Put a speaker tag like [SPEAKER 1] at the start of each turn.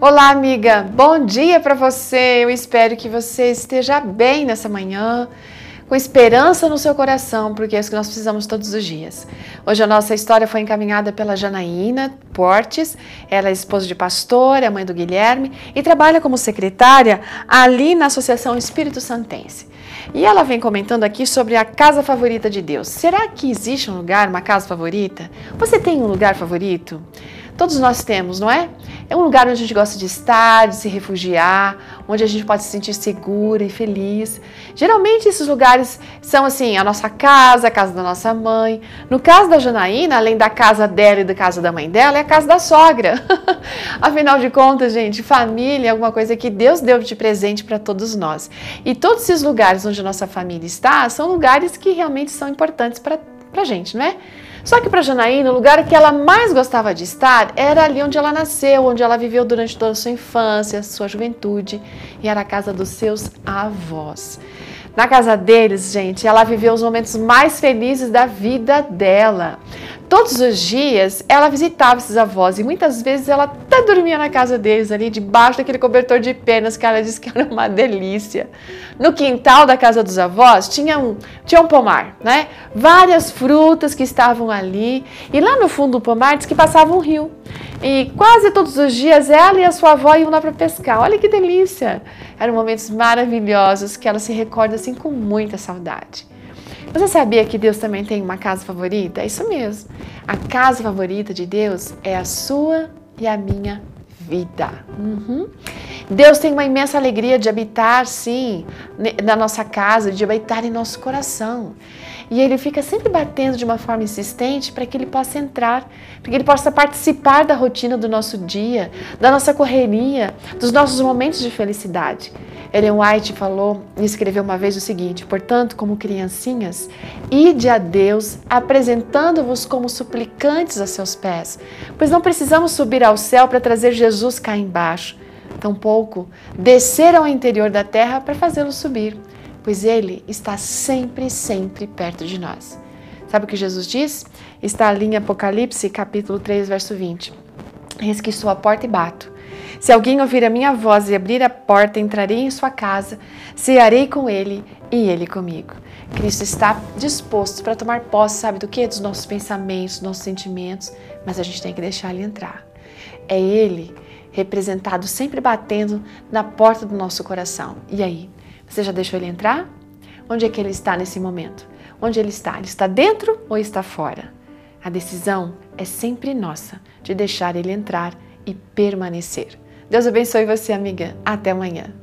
[SPEAKER 1] Olá, amiga. Bom dia para você. Eu espero que você esteja bem nessa manhã, com esperança no seu coração, porque é isso que nós precisamos todos os dias. Hoje a nossa história foi encaminhada pela Janaína Portes. Ela é esposa de pastor, é mãe do Guilherme e trabalha como secretária ali na Associação Espírito Santense. E ela vem comentando aqui sobre a casa favorita de Deus. Será que existe um lugar, uma casa favorita? Você tem um lugar favorito? Todos nós temos, não é? É um lugar onde a gente gosta de estar, de se refugiar, onde a gente pode se sentir segura e feliz. Geralmente esses lugares são assim, a nossa casa, a casa da nossa mãe. No caso da Janaína, além da casa dela e da casa da mãe dela, é a casa da sogra. Afinal de contas, gente, família é alguma coisa que Deus deu de presente para todos nós. E todos esses lugares onde a nossa família está são lugares que realmente são importantes para a gente, não é? Só que para Janaína, o lugar que ela mais gostava de estar era ali onde ela nasceu, onde ela viveu durante toda a sua infância, sua juventude, e era a casa dos seus avós. Na casa deles, gente, ela viveu os momentos mais felizes da vida dela. Todos os dias ela visitava esses avós e muitas vezes ela até dormia na casa deles ali, debaixo daquele cobertor de penas que ela disse que era uma delícia. No quintal da casa dos avós tinha um, tinha um pomar, né? Várias frutas que estavam ali e lá no fundo do pomar diz que passava um rio. E quase todos os dias ela e a sua avó iam lá para pescar. Olha que delícia! Eram momentos maravilhosos que ela se recorda assim com muita saudade. Você sabia que Deus também tem uma casa favorita? É isso mesmo. A casa favorita de Deus é a sua e a minha vida. Uhum. Deus tem uma imensa alegria de habitar, sim, na nossa casa, de habitar em nosso coração. E ele fica sempre batendo de uma forma insistente para que ele possa entrar, para que ele possa participar da rotina do nosso dia, da nossa correria, dos nossos momentos de felicidade. Ellen White falou e escreveu uma vez o seguinte: portanto, como criancinhas, ide a Deus apresentando-vos como suplicantes a seus pés, pois não precisamos subir ao céu para trazer Jesus cá embaixo, tampouco descer ao interior da terra para fazê-lo subir pois Ele está sempre, sempre perto de nós. Sabe o que Jesus diz? Está ali em Apocalipse, capítulo 3, verso 20. Eis que porta e bato. Se alguém ouvir a minha voz e abrir a porta, entrarei em sua casa, cearei com ele e ele comigo. Cristo está disposto para tomar posse, sabe do que? Dos nossos pensamentos, dos nossos sentimentos, mas a gente tem que deixar ele entrar. É ele representado sempre batendo na porta do nosso coração. E aí? Você já deixou ele entrar? Onde é que ele está nesse momento? Onde ele está? Ele está dentro ou está fora? A decisão é sempre nossa de deixar ele entrar e permanecer. Deus abençoe você, amiga. Até amanhã.